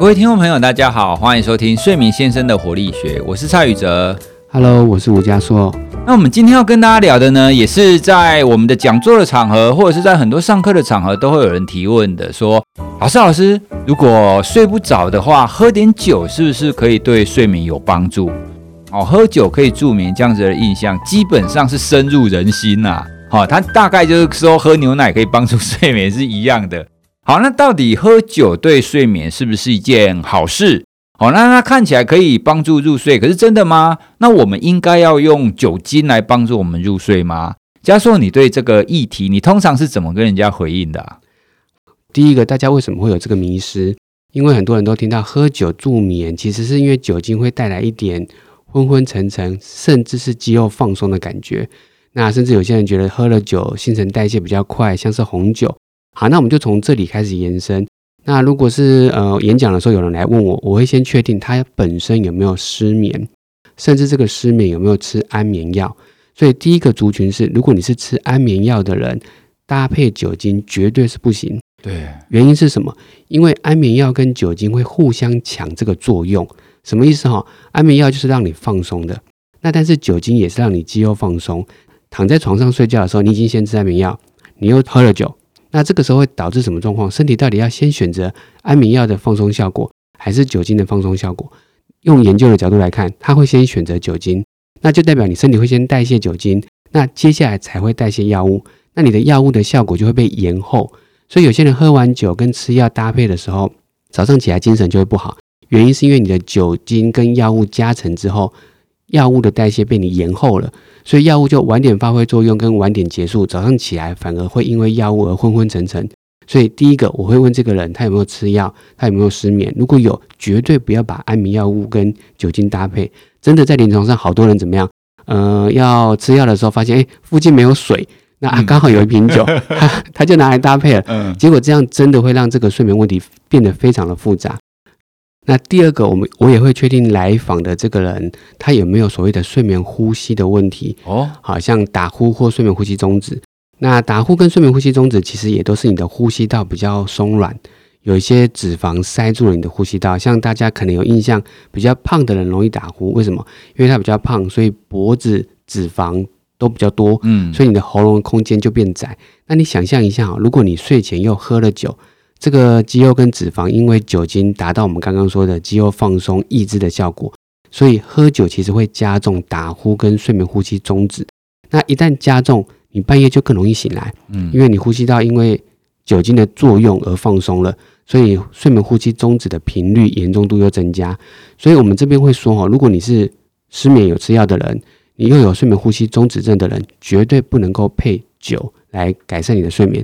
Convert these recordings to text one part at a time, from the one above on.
各位听众朋友，大家好，欢迎收听睡眠先生的活力学，我是蔡宇哲。Hello，我是吴家硕。那我们今天要跟大家聊的呢，也是在我们的讲座的场合，或者是在很多上课的场合，都会有人提问的，说：老师，老师，如果睡不着的话，喝点酒是不是可以对睡眠有帮助？哦，喝酒可以助眠，这样子的印象基本上是深入人心呐、好、它大概就是说喝牛奶可以帮助睡眠是一样的。好，那到底喝酒对睡眠是不是一件好事？好，那它看起来可以帮助入睡，可是真的吗？那我们应该要用酒精来帮助我们入睡吗？嘉硕，你对这个议题，你通常是怎么跟人家回应的啊、第一个，大家为什么会有这个迷失？因为很多人都听到喝酒助眠，其实是因为酒精会带来一点昏昏沉沉，甚至是肌肉放松的感觉。那甚至有些人觉得喝了酒新陈代谢比较快，像是红酒。好，那我们就从这里开始延伸。那如果是呃演讲的时候有人来问我，我会先确定他本身有没有失眠，甚至这个失眠有没有吃安眠药。所以第一个族群是，如果你是吃安眠药的人，搭配酒精绝对是不行。对，原因是什么？因为安眠药跟酒精会互相抢这个作用。什么意思哈？安眠药就是让你放松的，那但是酒精也是让你肌肉放松。躺在床上睡觉的时候，你已经先吃安眠药，你又喝了酒，那这个时候会导致什么状况？身体到底要先选择安眠药的放松效果，还是酒精的放松效果？用研究的角度来看，它会先选择酒精，那就代表你身体会先代谢酒精，那接下来才会代谢药物，那你的药物的效果就会被延后。所以有些人喝完酒跟吃药搭配的时候，早上起来精神就会不好，原因是因为你的酒精跟药物加成之后，药物的代谢被你延后了，所以药物就晚点发挥作用跟晚点结束，早上起来反而会因为药物而昏昏沉沉。所以第一个我会问这个人他有没有吃药，他有没有失眠，如果有，绝对不要把安眠药物跟酒精搭配。真的在临床上，好多人怎么样？呃，要吃药的时候发现，哎，附近没有水，那刚好有一瓶酒，他他就拿来搭配了。嗯，结果这样真的会让这个睡眠问题变得非常的复杂。那第二个，我们我也会确定来访的这个人他有没有所谓的睡眠呼吸的问题，哦，好像打呼或睡眠呼吸中止。那打呼跟睡眠呼吸中止其实也都是你的呼吸道比较松软，有一些脂肪塞住了你的呼吸道。像大家可能有印象，比较胖的人容易打呼，为什么？因为他比较胖，所以脖子脂肪都比较多，嗯，所以你的喉咙空间就变窄。那你想象一下啊，如果你睡前又喝了酒，这个肌肉跟脂肪因为酒精达到我们刚刚说的肌肉放松抑制的效果，所以喝酒其实会加重打呼跟睡眠呼吸中止。那一旦加重，你半夜就更容易醒来，嗯，因为你呼吸道因为酒精的作用而放松了，所以睡眠呼吸中止的频率严重度又增加。所以我们这边会说哈，如果你是失眠有吃药的人，你又有睡眠呼吸中止症的人，绝对不能够配酒来改善你的睡眠。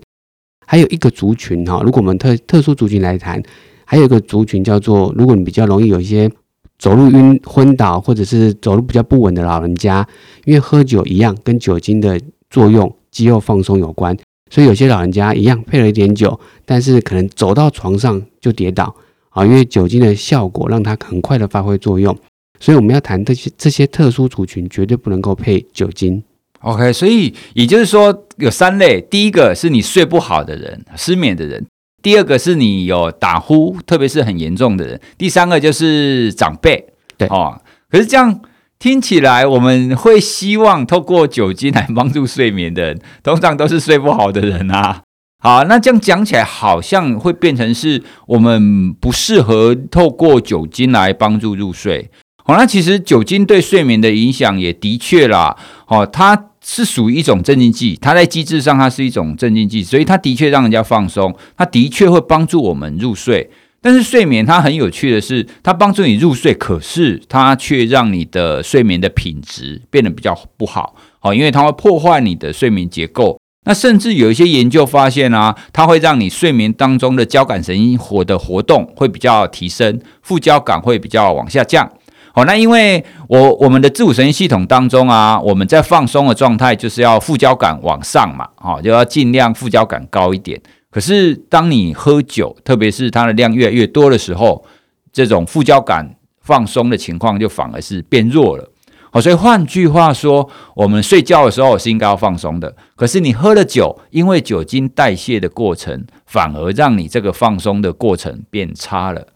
还有一个族群哈，如果我们特特殊族群来谈，还有一个族群叫做，如果你比较容易有一些走路晕、昏倒，或者是走路比较不稳的老人家，因为喝酒一样跟酒精的作用、肌肉放松有关，所以有些老人家一样配了一点酒，但是可能走到床上就跌倒啊，因为酒精的效果让它很快的发挥作用。所以我们要谈这些这些特殊族群，绝对不能够配酒精。OK，所以也就是说有三类，第一个是你睡不好的人，失眠的人；第二个是你有打呼，特别是很严重的人；第三个就是长辈。对哦，可是这样听起来，我们会希望透过酒精来帮助睡眠的人，通常都是睡不好的人啊。好，那这样讲起来，好像会变成是我们不适合透过酒精来帮助入睡。好，那其实酒精对睡眠的影响也的确啦，哦，它是属于一种镇静剂，它在机制上它是一种镇静剂，所以它的确让人家放松，它的确会帮助我们入睡。但是睡眠它很有趣的是，它帮助你入睡，可是它却让你的睡眠的品质变得比较不好，好，因为它会破坏你的睡眠结构。那甚至有一些研究发现啊，它会让你睡眠当中的交感神经活的活动会比较提升，副交感会比较往下降。好，那因为我我们的自主神经系统当中啊，我们在放松的状态就是要副交感往上嘛，好，就要尽量副交感高一点。可是当你喝酒，特别是它的量越来越多的时候，这种副交感放松的情况就反而是变弱了。好，所以换句话说，我们睡觉的时候是应该要放松的。可是你喝了酒，因为酒精代谢的过程，反而让你这个放松的过程变差了。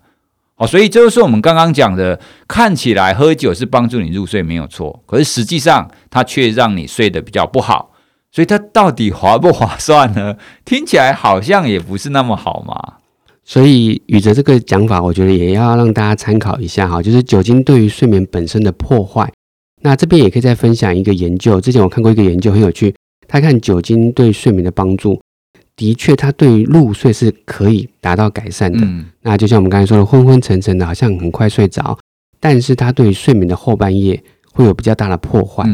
哦，所以这就是我们刚刚讲的，看起来喝酒是帮助你入睡没有错，可是实际上它却让你睡得比较不好。所以它到底划不划算呢？听起来好像也不是那么好嘛。所以宇哲这个讲法，我觉得也要让大家参考一下哈，就是酒精对于睡眠本身的破坏。那这边也可以再分享一个研究，之前我看过一个研究很有趣，他看酒精对睡眠的帮助。的确，它对于入睡是可以达到改善的。那就像我们刚才说的，昏昏沉沉的，好像很快睡着，但是它对于睡眠的后半夜会有比较大的破坏。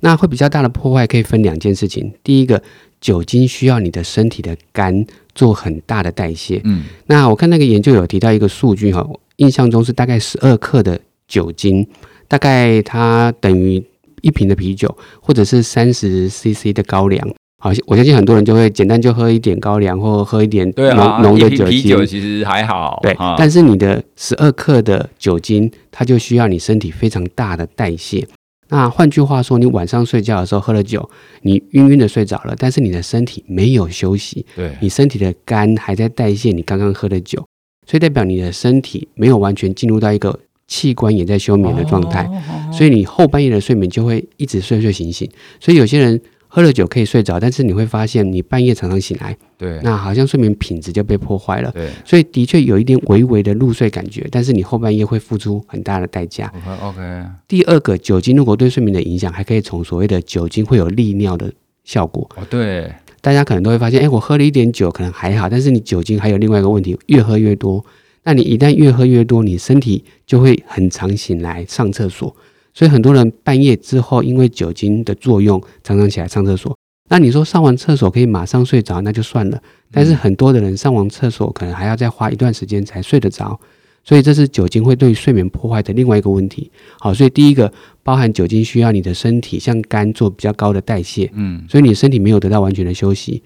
那会比较大的破坏可以分两件事情。第一个，酒精需要你的身体的肝做很大的代谢。嗯，那我看那个研究有提到一个数据哈，印象中是大概十二克的酒精，大概它等于一瓶的啤酒，或者是三十 CC 的高粱。好，我相信很多人就会简单就喝一点高粱，或喝一点浓浓的酒精。啤酒其实还好，对。但是你的十二克的酒精，它就需要你身体非常大的代谢。那换句话说，你晚上睡觉的时候喝了酒，你晕晕的睡着了，但是你的身体没有休息，对，你身体的肝还在代谢你刚刚喝的酒，所以代表你的身体没有完全进入到一个器官也在休眠的状态，所以你后半夜的睡眠就会一直睡睡醒醒。所以有些人。喝了酒可以睡着，但是你会发现你半夜常常醒来，对，那好像睡眠品质就被破坏了，对，所以的确有一点微微的入睡感觉，但是你后半夜会付出很大的代价。OK，第二个，酒精如果对睡眠的影响，还可以从所谓的酒精会有利尿的效果。哦，对，大家可能都会发现，哎，我喝了一点酒可能还好，但是你酒精还有另外一个问题，越喝越多，那你一旦越喝越多，你身体就会很常醒来上厕所。所以很多人半夜之后，因为酒精的作用，常常起来上厕所。那你说上完厕所可以马上睡着，那就算了。但是很多的人上完厕所，可能还要再花一段时间才睡得着。所以这是酒精会对睡眠破坏的另外一个问题。好，所以第一个包含酒精需要你的身体像肝做比较高的代谢，嗯，所以你身体没有得到完全的休息。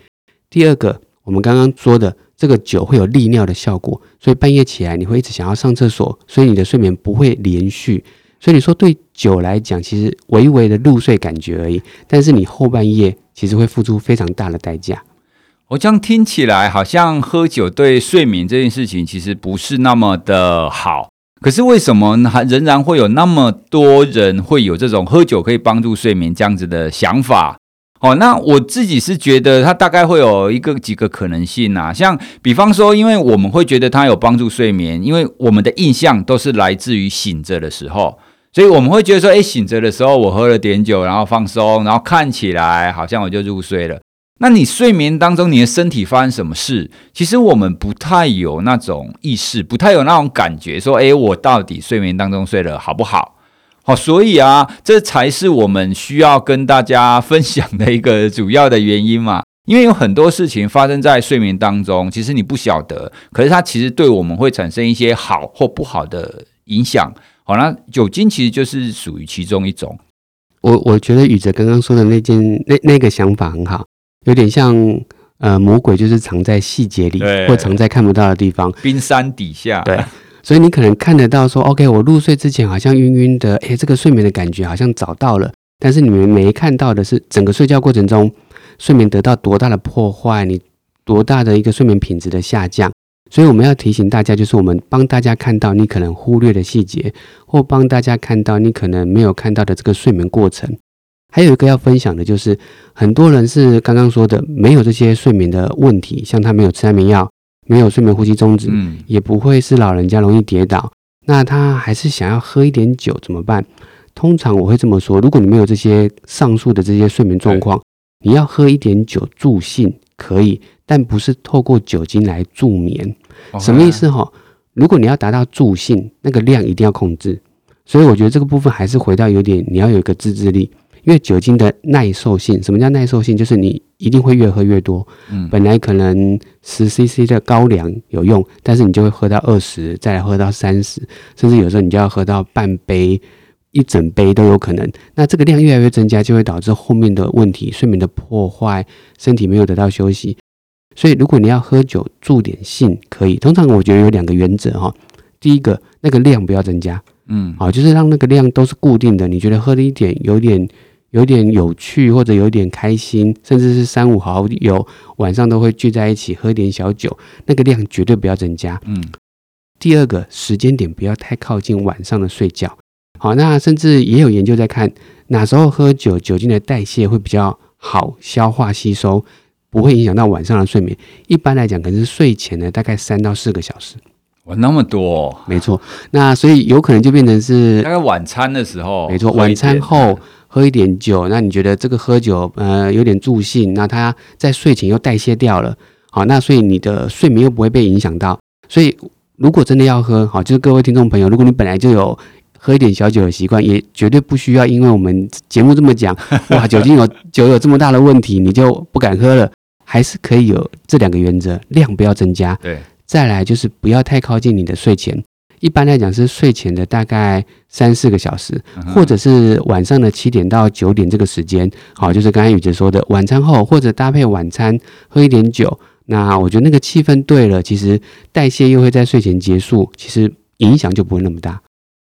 第二个，我们刚刚说的这个酒会有利尿的效果，所以半夜起来你会一直想要上厕所，所以你的睡眠不会连续。所以你说对酒来讲，其实微微的入睡感觉而已，但是你后半夜其实会付出非常大的代价。我这样听起来好像喝酒对睡眠这件事情其实不是那么的好，可是为什么还仍然会有那么多人会有这种喝酒可以帮助睡眠这样子的想法？哦，那我自己是觉得它大概会有一个几个可能性啊，像比方说，因为我们会觉得它有帮助睡眠，因为我们的印象都是来自于醒着的时候。所以我们会觉得说，哎，醒着的时候我喝了点酒，然后放松，然后看起来好像我就入睡了。那你睡眠当中你的身体发生什么事？其实我们不太有那种意识，不太有那种感觉，说，哎，我到底睡眠当中睡得好不好？好，所以啊，这才是我们需要跟大家分享的一个主要的原因嘛。因为有很多事情发生在睡眠当中，其实你不晓得，可是它其实对我们会产生一些好或不好的影响。好那酒精其实就是属于其中一种。我我觉得宇哲刚刚说的那件那那个想法很好，有点像呃魔鬼就是藏在细节里，或藏在看不到的地方，冰山底下。对，所以你可能看得到说，OK，我入睡之前好像晕晕的，诶，这个睡眠的感觉好像找到了。但是你们没看到的是，整个睡觉过程中睡眠得到多大的破坏，你多大的一个睡眠品质的下降。所以我们要提醒大家，就是我们帮大家看到你可能忽略的细节，或帮大家看到你可能没有看到的这个睡眠过程。还有一个要分享的就是，很多人是刚刚说的没有这些睡眠的问题，像他没有吃安眠药，没有睡眠呼吸中止，嗯，也不会是老人家容易跌倒，那他还是想要喝一点酒怎么办？通常我会这么说：如果你没有这些上述的这些睡眠状况，你要喝一点酒助兴可以。但不是透过酒精来助眠，什么意思哈？如果你要达到助兴，那个量一定要控制。所以我觉得这个部分还是回到有点，你要有一个自制力。因为酒精的耐受性，什么叫耐受性？就是你一定会越喝越多。嗯，本来可能十 CC 的高粱有用，但是你就会喝到二十，再来喝到三十，甚至有时候你就要喝到半杯、一整杯都有可能。那这个量越来越增加，就会导致后面的问题，睡眠的破坏，身体没有得到休息。所以，如果你要喝酒助点兴，可以。通常我觉得有两个原则哈。第一个，那个量不要增加，嗯，好，就是让那个量都是固定的。你觉得喝了一点有点有点有趣，或者有点开心，甚至是三五好友晚上都会聚在一起喝点小酒，那个量绝对不要增加，嗯。第二个时间点不要太靠近晚上的睡觉。好，那甚至也有研究在看哪时候喝酒，酒精的代谢会比较好消化吸收，不会影响到晚上的睡眠。一般来讲，可能是睡前呢大概三到四个小时。哇，那么多，没错。那所以有可能就变成是大概晚餐的时候，没错，晚餐后喝一点酒。那你觉得这个喝酒呃有点助兴，那它在睡前又代谢掉了，好，那所以你的睡眠又不会被影响到。所以如果真的要喝，好，就是各位听众朋友，如果你本来就有喝一点小酒的习惯，也绝对不需要因为我们节目这么讲，哇，酒精有酒有这么大的问题，你就不敢喝了，还是可以有这两个原则，量不要增加。对。再来就是不要太靠近你的睡前，一般来讲是睡前的大概三四个小时，或者是晚上的七点到九点这个时间，好，就是刚才宇哲说的晚餐后，或者搭配晚餐喝一点酒，那我觉得那个气氛对了，其实代谢又会在睡前结束，其实影响就不会那么大。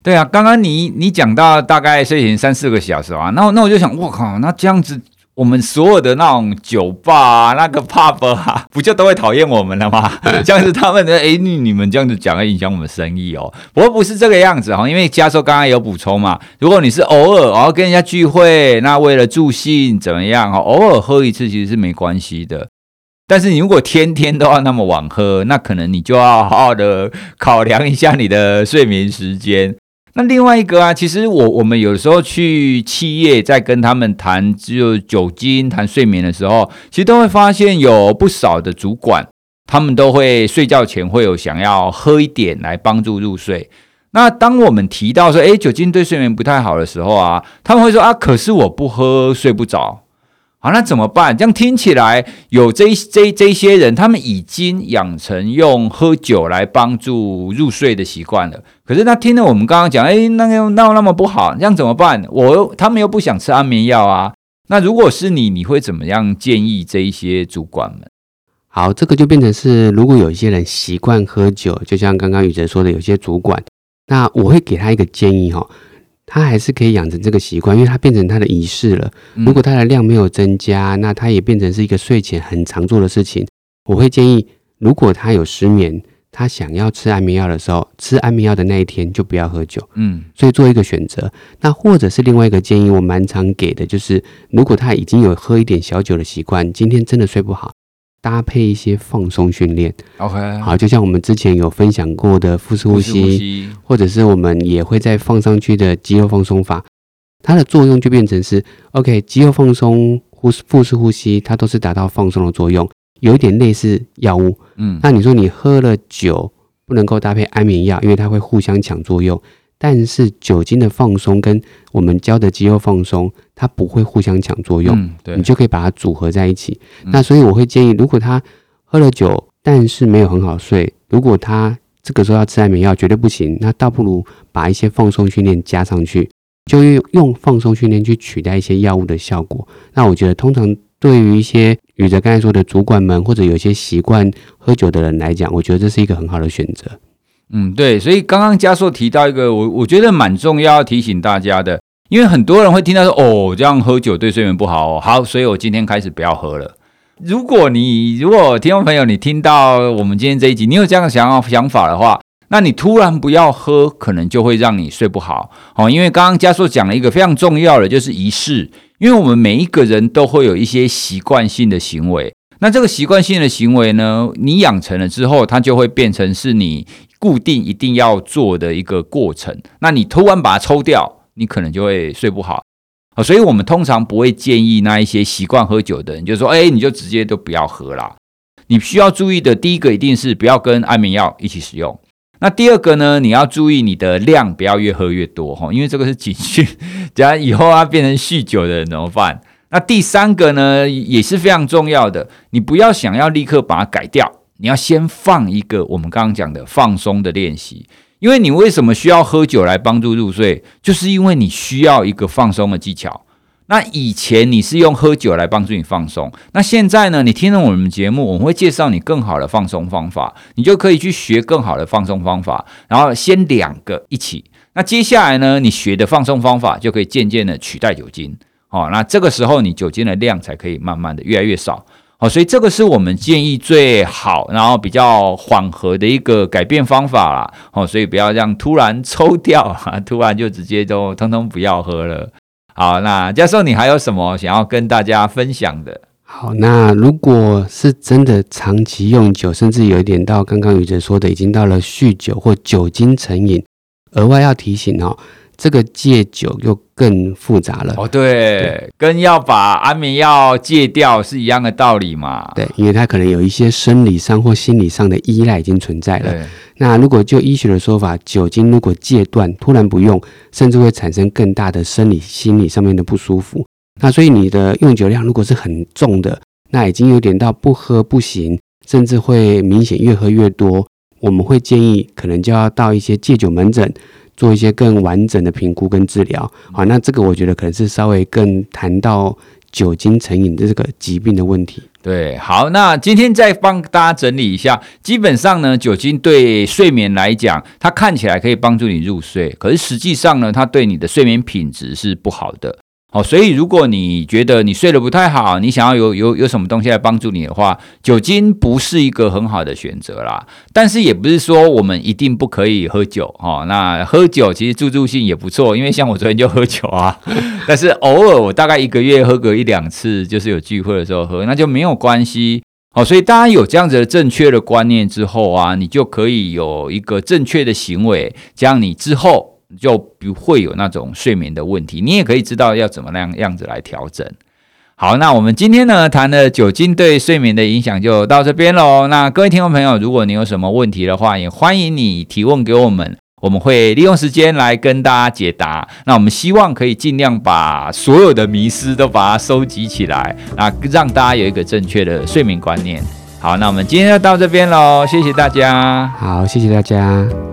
对啊，刚刚你你讲到大概睡前三四个小时啊，那那我就想，我靠，那这样子。我们所有的那种酒吧啊，那个 pub 啊，不就都会讨厌我们了吗？这样子他们的哎，你你们这样子讲会影响我们生意哦。不过不是这个样子哈，因为加州刚刚有补充嘛。如果你是偶尔然后跟人家聚会，那为了助兴怎么样哈？偶尔喝一次其实是没关系的。但是你如果天天都要那么晚喝，那可能你就要好好的考量一下你的睡眠时间。那另外一个啊，其实我我们有时候去企业在跟他们谈就酒精、谈睡眠的时候，其实都会发现有不少的主管，他们都会睡觉前会有想要喝一点来帮助入睡。那当我们提到说，诶，酒精对睡眠不太好的时候啊，他们会说啊，可是我不喝睡不着。好，那怎么办？这样听起来有这这这些人，他们已经养成用喝酒来帮助入睡的习惯了。可是他听了我们刚刚讲，哎，那个那那么不好，这样怎么办？我他们又不想吃安眠药啊。那如果是你，你会怎么样建议这一些主管们？好，这个就变成是，如果有一些人习惯喝酒，就像刚刚宇哲说的，有些主管，那我会给他一个建议哈。他还是可以养成这个习惯，因为他变成他的仪式了。如果他的量没有增加，那他也变成是一个睡前很常做的事情。我会建议，如果他有失眠，他想要吃安眠药的时候，吃安眠药的那一天就不要喝酒。嗯，所以做一个选择。那或者是另外一个建议，我蛮常给的，就是如果他已经有喝一点小酒的习惯，今天真的睡不好。搭配一些放松训练，OK，好，就像我们之前有分享过的腹式呼吸，或者是我们也会在放上去的肌肉放松法，它的作用就变成是 OK，肌肉放松、呼腹式呼吸，它都是达到放松的作用，有一点类似药物。嗯，那你说你喝了酒不能够搭配安眠药，因为它会互相抢作用。但是酒精的放松跟我们教的肌肉放松，它不会互相抢作用，你就可以把它组合在一起。那所以我会建议，如果他喝了酒，但是没有很好睡，如果他这个时候要吃安眠药，绝对不行。那倒不如把一些放松训练加上去，就用用放松训练去取代一些药物的效果。那我觉得，通常对于一些宇哲刚才说的主管们，或者有些习惯喝酒的人来讲，我觉得这是一个很好的选择。嗯，对，所以刚刚嘉硕提到一个，我我觉得蛮重要要提醒大家的，因为很多人会听到说，哦，这样喝酒对睡眠不好，哦，好，所以我今天开始不要喝了。如果你如果听众朋友你听到我们今天这一集，你有这样的想要想法的话，那你突然不要喝，可能就会让你睡不好哦。因为刚刚嘉硕讲了一个非常重要的，就是仪式，因为我们每一个人都会有一些习惯性的行为，那这个习惯性的行为呢，你养成了之后，它就会变成是你。固定一定要做的一个过程，那你突然把它抽掉，你可能就会睡不好啊。所以，我们通常不会建议那一些习惯喝酒的人，就说：“哎，你就直接都不要喝啦。”你需要注意的第一个，一定是不要跟安眠药一起使用。那第二个呢，你要注意你的量，不要越喝越多哈，因为这个是情绪，假如以后要变成酗酒的人怎么办？那第三个呢，也是非常重要的，你不要想要立刻把它改掉。你要先放一个我们刚刚讲的放松的练习，因为你为什么需要喝酒来帮助入睡？就是因为你需要一个放松的技巧。那以前你是用喝酒来帮助你放松，那现在呢？你听了我们节目，我们会介绍你更好的放松方法，你就可以去学更好的放松方法。然后先两个一起，那接下来呢？你学的放松方法就可以渐渐的取代酒精。哦，那这个时候你酒精的量才可以慢慢的越来越少。哦，所以这个是我们建议最好，然后比较缓和的一个改变方法啦。哦，所以不要这样突然抽掉啊，突然就直接都通通不要喝了。好，那教授你还有什么想要跟大家分享的？好，那如果是真的长期用酒，甚至有一点到刚刚宇哲说的，已经到了酗酒或酒精成瘾，额外要提醒哦。这个戒酒又更复杂了哦，对，跟要把安眠药戒掉是一样的道理嘛。对，因为它可能有一些生理上或心理上的依赖已经存在了。那如果就医学的说法，酒精如果戒断，突然不用，甚至会产生更大的生理、心理上面的不舒服。那所以你的用酒量如果是很重的，那已经有点到不喝不行，甚至会明显越喝越多，我们会建议可能就要到一些戒酒门诊。做一些更完整的评估跟治疗，好，那这个我觉得可能是稍微更谈到酒精成瘾的这个疾病的问题。对，好，那今天再帮大家整理一下，基本上呢，酒精对睡眠来讲，它看起来可以帮助你入睡，可是实际上呢，它对你的睡眠品质是不好的。哦，所以如果你觉得你睡得不太好，你想要有有有什么东西来帮助你的话，酒精不是一个很好的选择啦。但是也不是说我们一定不可以喝酒哦。那喝酒其实助助兴也不错，因为像我昨天就喝酒啊。但是偶尔我大概一个月喝个一两次，就是有聚会的时候喝，那就没有关系。哦，所以大家有这样子的正确的观念之后啊，你就可以有一个正确的行为，这样你之后。就不会有那种睡眠的问题，你也可以知道要怎么样样子来调整。好，那我们今天呢谈的酒精对睡眠的影响就到这边喽。那各位听众朋友，如果你有什么问题的话，也欢迎你提问给我们，我们会利用时间来跟大家解答。那我们希望可以尽量把所有的迷思都把它收集起来，那让大家有一个正确的睡眠观念。好，那我们今天就到这边喽，谢谢大家。好，谢谢大家。